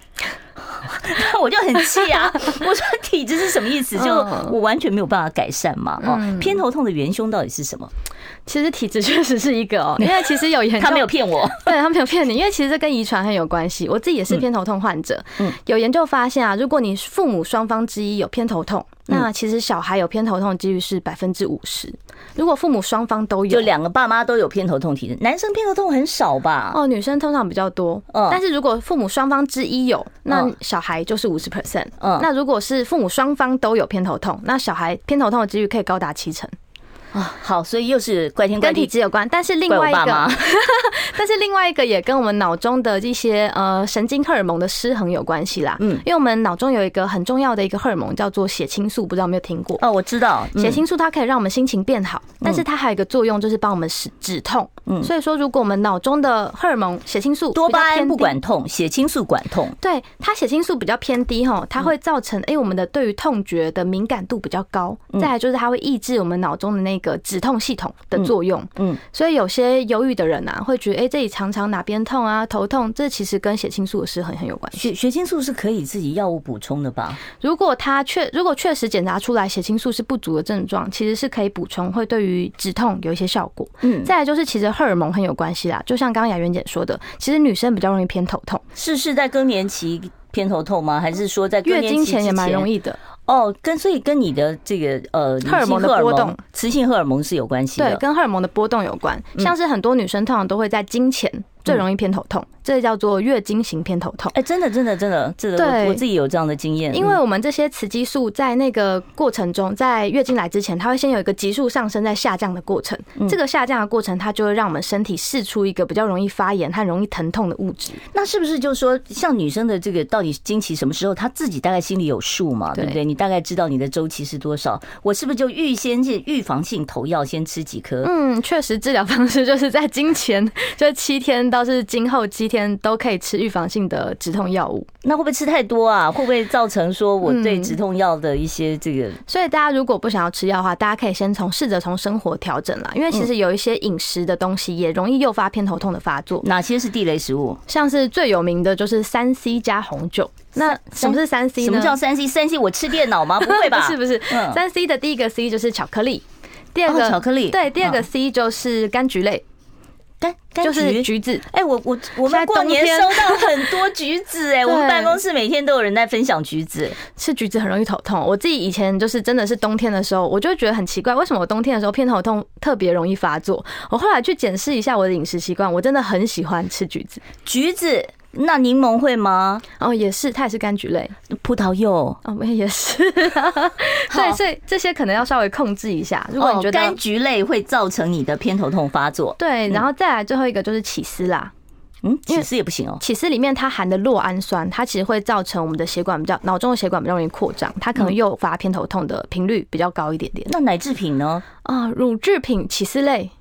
我就很气啊！我说体质是什么意思？就我完全没有办法改善嘛。哦，偏头痛的元凶到底是什么？其实体质确实是一个哦，因为其实有研究，他没有骗我，对他没有骗你，因为其实这跟遗传很有关系。我自己也是偏头痛患者，嗯，有研究发现啊，如果你父母双方之一有偏头痛，那其实小孩有偏头痛的几率是百分之五十。如果父母双方都有，就两个爸妈都有偏头痛体质，男生偏头痛很少吧？哦，女生通常比较多。嗯，但是如果父母双方之一有，那小孩就是五十 percent。嗯，那如果是父母双方都有偏头痛，那小孩偏头痛的几率可以高达七成。啊，好，所以又是怪天怪地，跟体质有关，但是另外一个，但是另外一个也跟我们脑中的这些呃神经荷尔蒙的失衡有关系啦。嗯，因为我们脑中有一个很重要的一个荷尔蒙叫做血清素，不知道有没有听过？哦，我知道，血清素它可以让我们心情变好，但是它还有一个作用就是帮我们止止痛。嗯，所以说如果我们脑中的荷尔蒙血清素多巴胺不管痛，血清素管痛，对，它血清素比较偏低哈，它会造成哎我们的对于痛觉的敏感度比较高。再来就是它会抑制我们脑中的那个止痛系统。的作用，嗯，所以有些忧郁的人啊，会觉得，哎，这里常常哪边痛啊，头痛，这其实跟血清素的失衡很有关系。血血清素是可以自己药物补充的吧？如果他确如果确实检查出来血清素是不足的症状，其实是可以补充，会对于止痛有一些效果。嗯，再来就是其实荷尔蒙很有关系啦，就像刚刚雅媛姐说的，其实女生比较容易偏头痛，是是在更年期偏头痛吗？还是说在月经前也蛮容易的？哦，跟所以跟你的这个呃荷尔蒙的波动，雌性荷尔蒙是有关系的，对，跟荷尔蒙的波动有关。像是很多女生通常都会在经前最容易偏头痛。这叫做月经型偏头痛。哎，真的，真的，真的，这个我自己有这样的经验。因为我们这些雌激素在那个过程中，在月经来之前，它会先有一个急速上升，在下降的过程。这个下降的过程，它就会让我们身体释出一个比较容易发炎和容易疼痛的物质。那是不是就是说，像女生的这个到底经期什么时候，她自己大概心里有数嘛？对不对？你大概知道你的周期是多少？我是不是就预先去预防性投药，先吃几颗？嗯，确实，治疗方式就是在经前，就是七天到是经后七天都可以吃。预防性的止痛药物，那会不会吃太多啊？会不会造成说我对止痛药的一些这个、嗯？所以大家如果不想要吃药的话，大家可以先从试着从生活调整啦。因为其实有一些饮食的东西也容易诱发偏头痛的发作。哪些是地雷食物？像是最有名的就是三 C 加红酒。那什么是三 C 呢？什么叫三 C？三 C 我吃电脑吗？不会吧？是 不是？三 C 的第一个 C 就是巧克力，第二个巧克力，对，第二个 C 就是柑橘类。就是橘子，哎，我我我们过年收到很多橘子，哎，我们办公室每天都有人在分享橘子。吃橘子很容易头痛，我自己以前就是真的是冬天的时候，我就觉得很奇怪，为什么我冬天的时候偏头痛特别容易发作？我后来去检视一下我的饮食习惯，我真的很喜欢吃橘子，橘子。那柠檬会吗？哦，也是，它也是柑橘类。葡萄柚，哦，也是。对，所以这些可能要稍微控制一下。如果你觉得柑橘类会造成你的偏头痛发作，对，然后再来最后一个就是起司啦。嗯，起司也不行哦。起司里面它含的酪氨酸，它其实会造成我们的血管比较脑中的血管比较容易扩张，它可能诱发偏头痛的频率比较高一点点。那奶制品呢？啊，乳制品、起司类。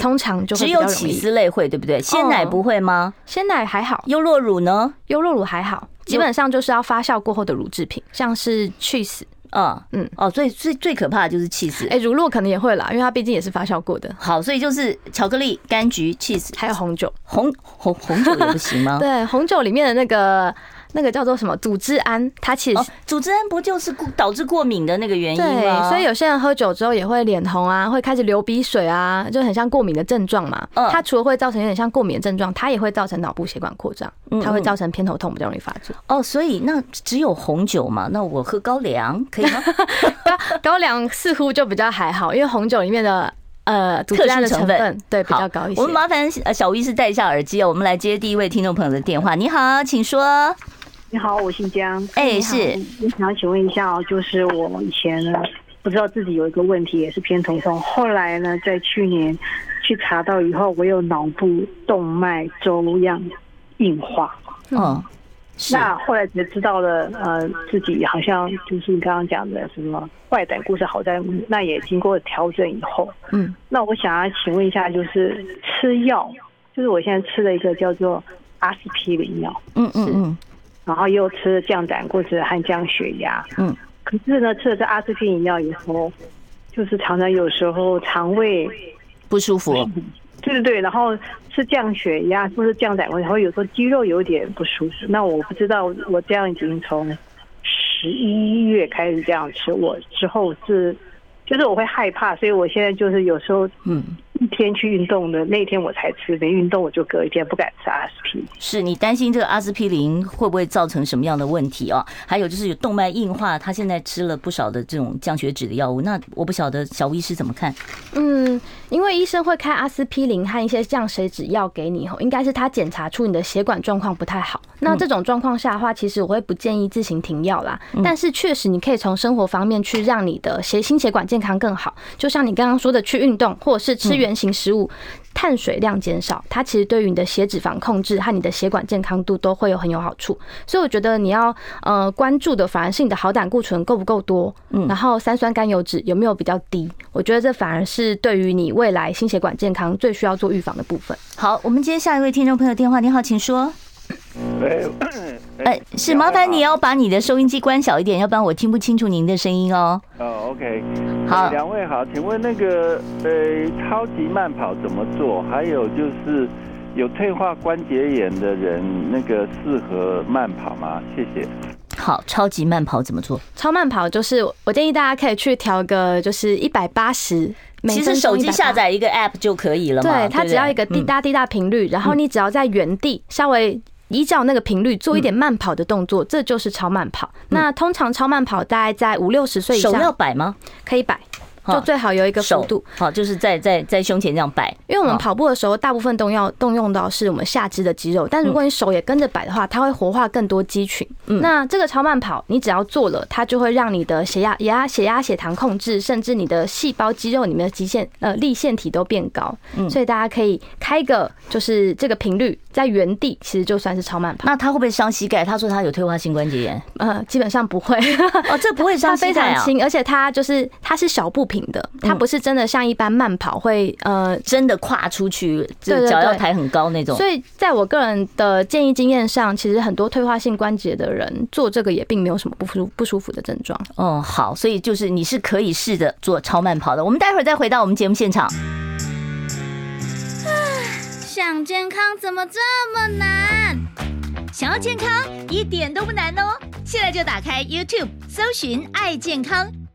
通常就只有起司类会，对不对？鲜奶不会吗？鲜奶还好。优酪乳呢？优酪乳还好，基本上就是要发酵过后的乳制品，像是 cheese。嗯嗯哦，最最最可怕的就是 cheese。哎，乳酪可能也会啦，因为它毕竟也是发酵过的。好，所以就是巧克力、柑橘、cheese，还有红酒。红红红酒也不行吗？对，红酒里面的那个那个叫做什么组织胺，它其实组织胺不就是导致过敏的那个原因吗？对，所以有些人喝酒之后也会脸红啊，会开始流鼻水啊，就很像过敏的症状嘛。它除了会造成有点像过敏的症状，它也会造成脑部血管扩张，它会造成偏头痛比较容易发作。哦，所以那只有红酒嘛？那我喝高粱可以吗？高粱似乎就比较还好，因为红酒里面的。呃，特殊成分对比较高一些。我们麻烦呃小吴医师戴一下耳机哦，我们来接第一位听众朋友的电话。你好，请说。你好，我姓江。哎，是。我想要请问一下哦，就是我以前呢不知道自己有一个问题，也是偏头痛。后来呢，在去年去查到以后，我有脑部动脉粥样硬化。嗯。那后来才知道了，呃，自己好像就是你刚刚讲的什么坏胆固醇好在，那也经过调整以后，嗯，那我想要请问一下，就是吃药，就是我现在吃了一个叫做阿司匹林药，嗯嗯嗯，然后又吃了降胆固醇和降血压，嗯，可是呢，吃了这阿司匹林药以后，就是常常有时候肠胃不舒服。对对对，然后是降血压，或是降胆固醇，然后有时候肌肉有点不舒服。那我不知道，我这样已经从十一月开始这样吃，我之后是，就是我会害怕，所以我现在就是有时候嗯。一天去运动的那天我才吃，没运动我就隔一天不敢吃阿司匹林。是你担心这个阿司匹林会不会造成什么样的问题哦？还有就是有动脉硬化，他现在吃了不少的这种降血脂的药物，那我不晓得小吴医师怎么看？嗯，因为医生会开阿司匹林和一些降血脂药给你，吼，应该是他检查出你的血管状况不太好。那这种状况下的话，其实我会不建议自行停药啦。但是确实你可以从生活方面去让你的血心血管健康更好，就像你刚刚说的去运动，或者是吃原。原型食物，碳水量减少，它其实对于你的血脂肪控制和你的血管健康度都会有很有好处。所以我觉得你要呃关注的反而是你的好胆固醇够不够多，嗯，然后三酸甘油脂有没有比较低。我觉得这反而是对于你未来心血管健康最需要做预防的部分。好，我们接下一位听众朋友电话。你好，请说。哎，是 麻烦你要把你的收音机关小一点，要不然我听不清楚您的声音哦。哦，OK，好，两位好，请问那个呃，超级慢跑怎么做？还有就是有退化关节炎的人，那个适合慢跑吗？谢谢。好，超级慢跑怎么做？超慢跑就是我建议大家可以去调个就是一百八十，其实手机下载一个 App 就可以了嘛。对，它只要一个滴答滴答频率，然后你只要在原地稍微。依照那个频率做一点慢跑的动作，这就是超慢跑。那通常超慢跑大概在五六十岁以上，手要摆吗？可以摆。就最好有一个幅度，好，就是在在在胸前这样摆。因为我们跑步的时候，大部分都要动用到是我们下肢的肌肉，但如果你手也跟着摆的话，它会活化更多肌群。嗯那这个超慢跑，你只要做了，它就会让你的血压、血压血压、血糖控制，甚至你的细胞肌肉里面的极限呃立腺体都变高。所以大家可以开个就是这个频率，在原地其实就算是超慢跑。那他会不会伤膝盖？他说他有退化性关节炎。呃，基本上不会。哦，这不会伤膝盖啊。它非常轻，而且它就是它是小步频的，它不是。真的像一般慢跑会呃真的跨出去，就脚要抬很高那种。所以在我个人的建议经验上，其实很多退化性关节的人做这个也并没有什么不舒不舒服的症状。哦，好，所以就是你是可以试着做超慢跑的。我们待会儿再回到我们节目现场。想健康怎么这么难？想要健康一点都不难哦！现在就打开 YouTube 搜寻“爱健康”。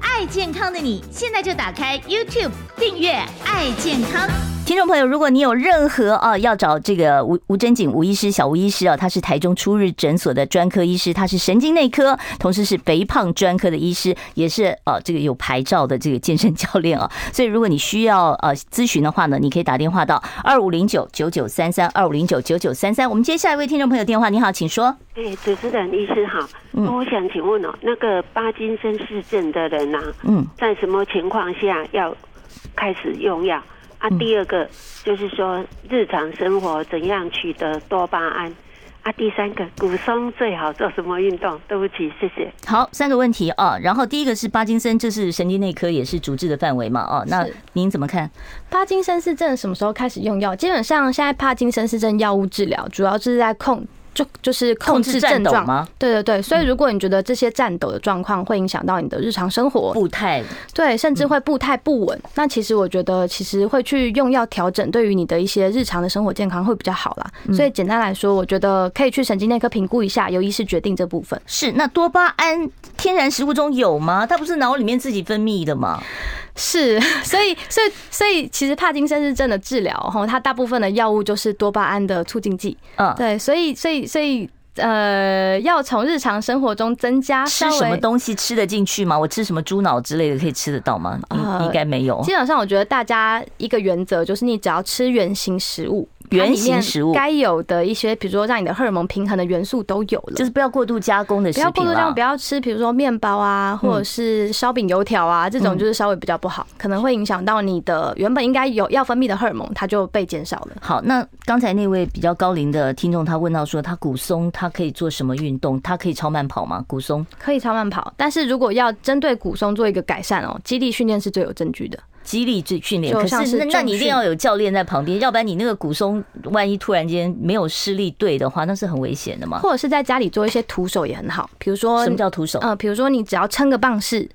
爱健康的你，现在就打开 YouTube 订阅爱健康。听众朋友，如果你有任何啊要找这个吴吴真景吴医师小吴医师啊，他是台中初日诊所的专科医师，他是神经内科，同时是肥胖专科的医师，也是呃这个有牌照的这个健身教练啊。所以如果你需要呃咨询的话呢，你可以打电话到二五零九九九三三二五零九九九三三。我们接下一位听众朋友电话，你好，请说。哎，主持人医师好，我想请问哦，那个巴金森氏症的人呐，嗯，在什么情况下要开始用药？啊，第二个就是说日常生活怎样取得多巴胺？啊，第三个骨松最好做什么运动？对不起，谢谢。好，三个问题啊。然后第一个是帕金森，这是神经内科，也是主治的范围嘛？哦，那您怎么看？帕金森氏症什么时候开始用药？基本上现在帕金森氏症药物治疗主要就是在控。就就是控制症状吗？对对对，所以如果你觉得这些颤抖的状况会影响到你的日常生活，步态，对，甚至会步态不稳，那其实我觉得其实会去用药调整，对于你的一些日常的生活健康会比较好啦。所以简单来说，我觉得可以去神经内科评估一下，由医师决定这部分。是，那多巴胺天然食物中有吗？它不是脑里面自己分泌的吗？是，所以，所以，所以，其实帕金森氏症的治疗，哈，它大部分的药物就是多巴胺的促进剂。嗯，对，所以，所以，所以，呃，要从日常生活中增加。吃什么东西吃得进去吗？我吃什么猪脑之类的可以吃得到吗？应应该没有。基本上，我觉得大家一个原则就是，你只要吃原型食物。原型食物该有的一些，比如说让你的荷尔蒙平衡的元素都有了，就是不要过度加工的食品，不要过度加工，不要吃，比如说面包啊，或者是烧饼、油条啊，这种就是稍微比较不好，可能会影响到你的原本应该有要分泌的荷尔蒙，它就被减少了。好，那刚才那位比较高龄的听众，他问到说，他骨松他可以做什么运动？他可以超慢跑吗？骨松可以超慢跑，但是如果要针对骨松做一个改善哦，肌力训练是最有证据的。肌力训练，可是那那你一定要有教练在旁边，要不然你那个骨松万一突然间没有施力对的话，那是很危险的嘛。或者是在家里做一些徒手也很好，比如说什么叫徒手？呃，比如说你只要撑个棒式，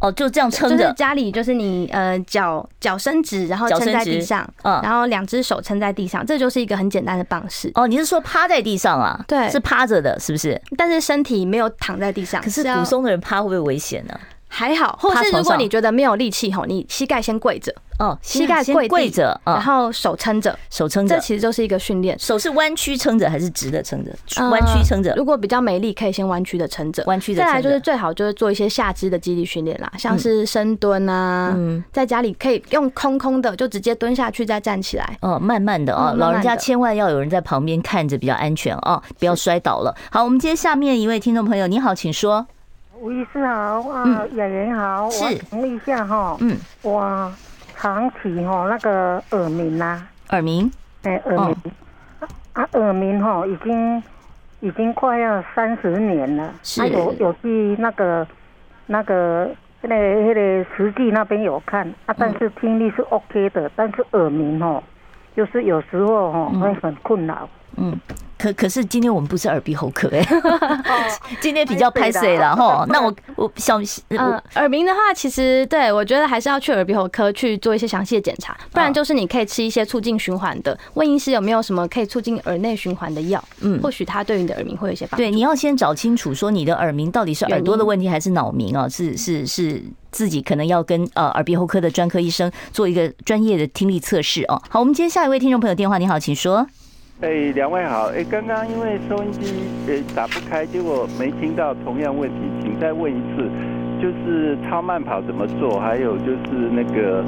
哦，就这样撑着。就是家里就是你呃脚脚伸直，然后撑在地上，嗯，然后两只手撑在地上，这就是一个很简单的棒式。哦，你是说趴在地上啊？对，是趴着的，是不是？但是身体没有躺在地上。可是骨松的人趴会不会危险呢？还好，或是如果你觉得没有力气吼，你膝盖先跪着哦，膝盖跪跪着，然后手撑着，手撑着，这其实就是一个训练。手是弯曲撑着还是直的撑着？弯曲撑着。如果比较没力，可以先弯曲的撑着。弯曲的。再来就是最好就是做一些下肢的肌力训练啦，像是深蹲啊，在家里可以用空空的就直接蹲下去再站起来。哦，慢慢的哦，老人家千万要有人在旁边看着比较安全哦，不要摔倒了。好，我们接下面一位听众朋友，你好，请说。吴医师好，啊，演员好，我请问一下哈，嗯，我长期哈那个耳鸣啊，耳鸣，哎，耳鸣，啊，耳鸣哈已经已经快要三十年了，是，有有去那个那个那个那个实际那边有看。啊，但是听力是 OK 的，但是耳鸣哈，就是有时候哈会很困扰，嗯。可可是今天我们不是耳鼻喉科哎，今天比较拍水了哈。那我我小嗯耳鸣的话，其实对我觉得还是要去耳鼻喉科去做一些详细的检查，不然就是你可以吃一些促进循环的。问医师有没有什么可以促进耳内循环的药？嗯，或许他对于你的耳鸣会有一些帮助。对，你要先找清楚说你的耳鸣到底是耳朵的问题还是脑鸣啊？是是是自己可能要跟呃耳鼻喉科的专科医生做一个专业的听力测试哦。好，我们接下一位听众朋友电话，你好，请说。哎，两位好！哎，刚刚因为收音机呃打不开，结果没听到同样问题，请再问一次，就是超慢跑怎么做？还有就是那个。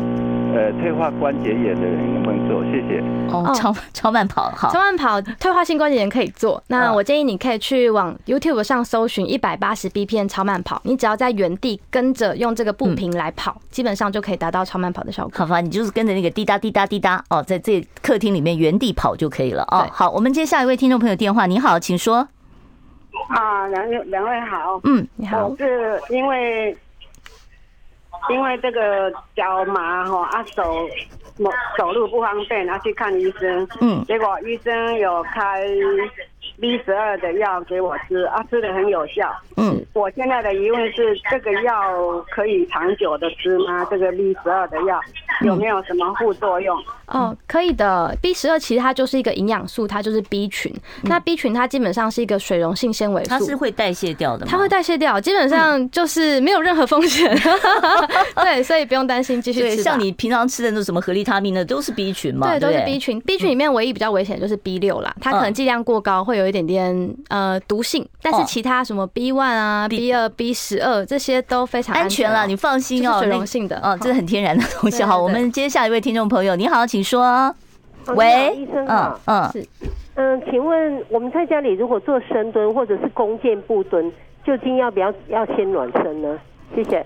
呃，退化关节炎的人能不能做？谢谢。哦，超超慢跑，好。超慢跑，退化性关节炎可以做。那我建议你可以去往 YouTube 上搜寻一百八十 BPM 超慢跑，你只要在原地跟着用这个步频来跑，基本上就可以达到超慢跑的效果。好吧，你就是跟着那个滴答滴答滴答哦，在这客厅里面原地跑就可以了哦。好，我们接下一位听众朋友电话，你好，请说。啊，两位两位好。嗯，你好。我是因为。因为这个脚麻哈，啊手走路不方便，然后去看医生。嗯，结果医生有开 B 十二的药给我吃，啊吃的很有效。嗯，我现在的疑问是，这个药可以长久的吃吗？这个 B 十二的药有没有什么副作用？哦，可以的。B 十二其实它就是一个营养素，它就是 B 群。那 B 群它基本上是一个水溶性纤维素，它是会代谢掉的吗？它会代谢掉，基本上就是没有任何风险。对，所以不用担心，继续吃。像你平常吃的那种什么合利他命的，都是 B 群嘛？对，都是 B 群。B 群里面唯一比较危险的就是 B 六啦，它可能剂量过高会有一点点呃毒性，但是其他什么 B one 啊、B 二、B 十二这些都非常安全了，你放心哦。水溶性的，嗯，这是很天然的 东西。好，我们接下一位听众朋友，你好，请。说，喂，医生好，嗯是，嗯，请问我们在家里如果做深蹲或者是弓箭步蹲，究竟要不要要先暖身呢？谢谢。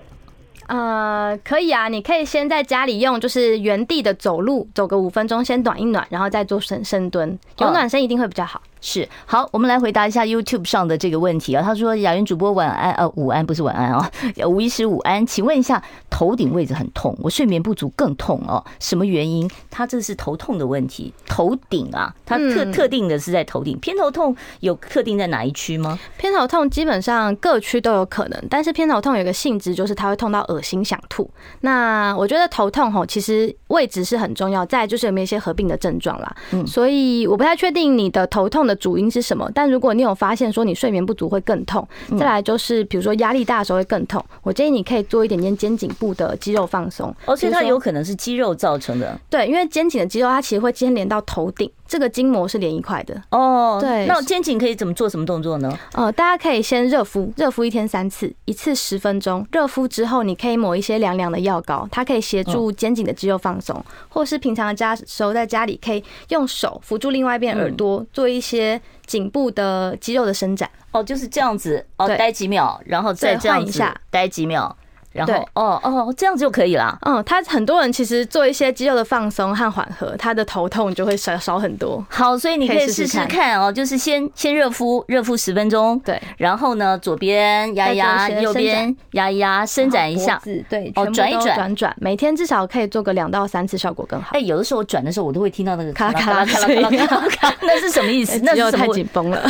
呃，可以啊，你可以先在家里用，就是原地的走路，走个五分钟，先暖一暖，然后再做深深蹲，有暖身一定会比较好。是好，我们来回答一下 YouTube 上的这个问题啊。他说：“雅云主播晚安，呃，午安不是晚安啊，吴医师午安，请问一下，头顶位置很痛，我睡眠不足更痛哦，什么原因？他这是头痛的问题，头顶啊，他特特定的是在头顶，偏头痛有特定在哪一区吗？偏头痛基本上各区都有可能，但是偏头痛有个性质就是它会痛到恶心想吐。那我觉得头痛吼，其实位置是很重要，再就是有没有一些合并的症状啦。嗯，所以我不太确定你的头痛的主因是什么，但如果你有发现说你睡眠不足会更痛，再来就是比如说压力大的时候会更痛，我建议你可以做一点点肩颈部的肌肉放松。而且它有可能是肌肉造成的。对，因为肩颈的肌肉它其实会牵连到头顶。这个筋膜是连一块的哦，对。那肩颈可以怎么做什么动作呢？呃，大家可以先热敷，热敷一天三次，一次十分钟。热敷之后，你可以抹一些凉凉的药膏，它可以协助肩颈的肌肉放松。或是平常的家时候在家里可以用手扶住另外一边耳朵，做一些颈部的肌肉的伸展。哦，就是这样子哦，待几秒，然后再这样一下，待几秒。然后哦哦，这样子就可以了。嗯，他很多人其实做一些肌肉的放松和缓和，他的头痛就会少少很多。好，所以你可以试试看哦，就是先先热敷，热敷十分钟。对，然后呢，左边压一压，右边压一压，伸展一下。对，哦，转一转，转转，每天至少可以做个两到三次，效果更好。哎，有的时候我转的时候，我都会听到那个咔啦咔啦咔啦咔啦咔啦，那是什么意思？那是太紧绷了。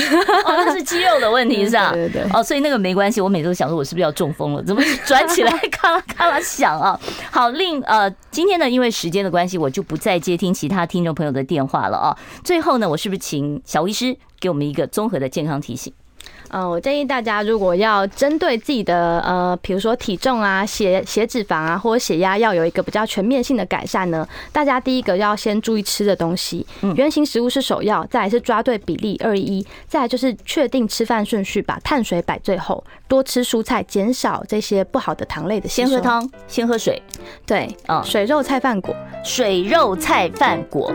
哦，那是肌肉的问题是吧？对对对。哦，所以那个没关系，我每次都想说，我是不是要中风了？怎么转起来咔啦咔啦？响啊，好，另呃，今天呢，因为时间的关系，我就不再接听其他听众朋友的电话了啊。最后呢，我是不是请小医师给我们一个综合的健康提醒？嗯，我建议大家，如果要针对自己的呃，比如说体重啊、血血脂肪啊，或者血压，要有一个比较全面性的改善呢，大家第一个要先注意吃的东西，原型食物是首要，再来是抓对比例二一，再来就是确定吃饭顺序，把碳水摆最后，多吃蔬菜，减少这些不好的糖类的。先喝汤，先喝水，对，嗯，水肉菜饭果，水肉菜饭果。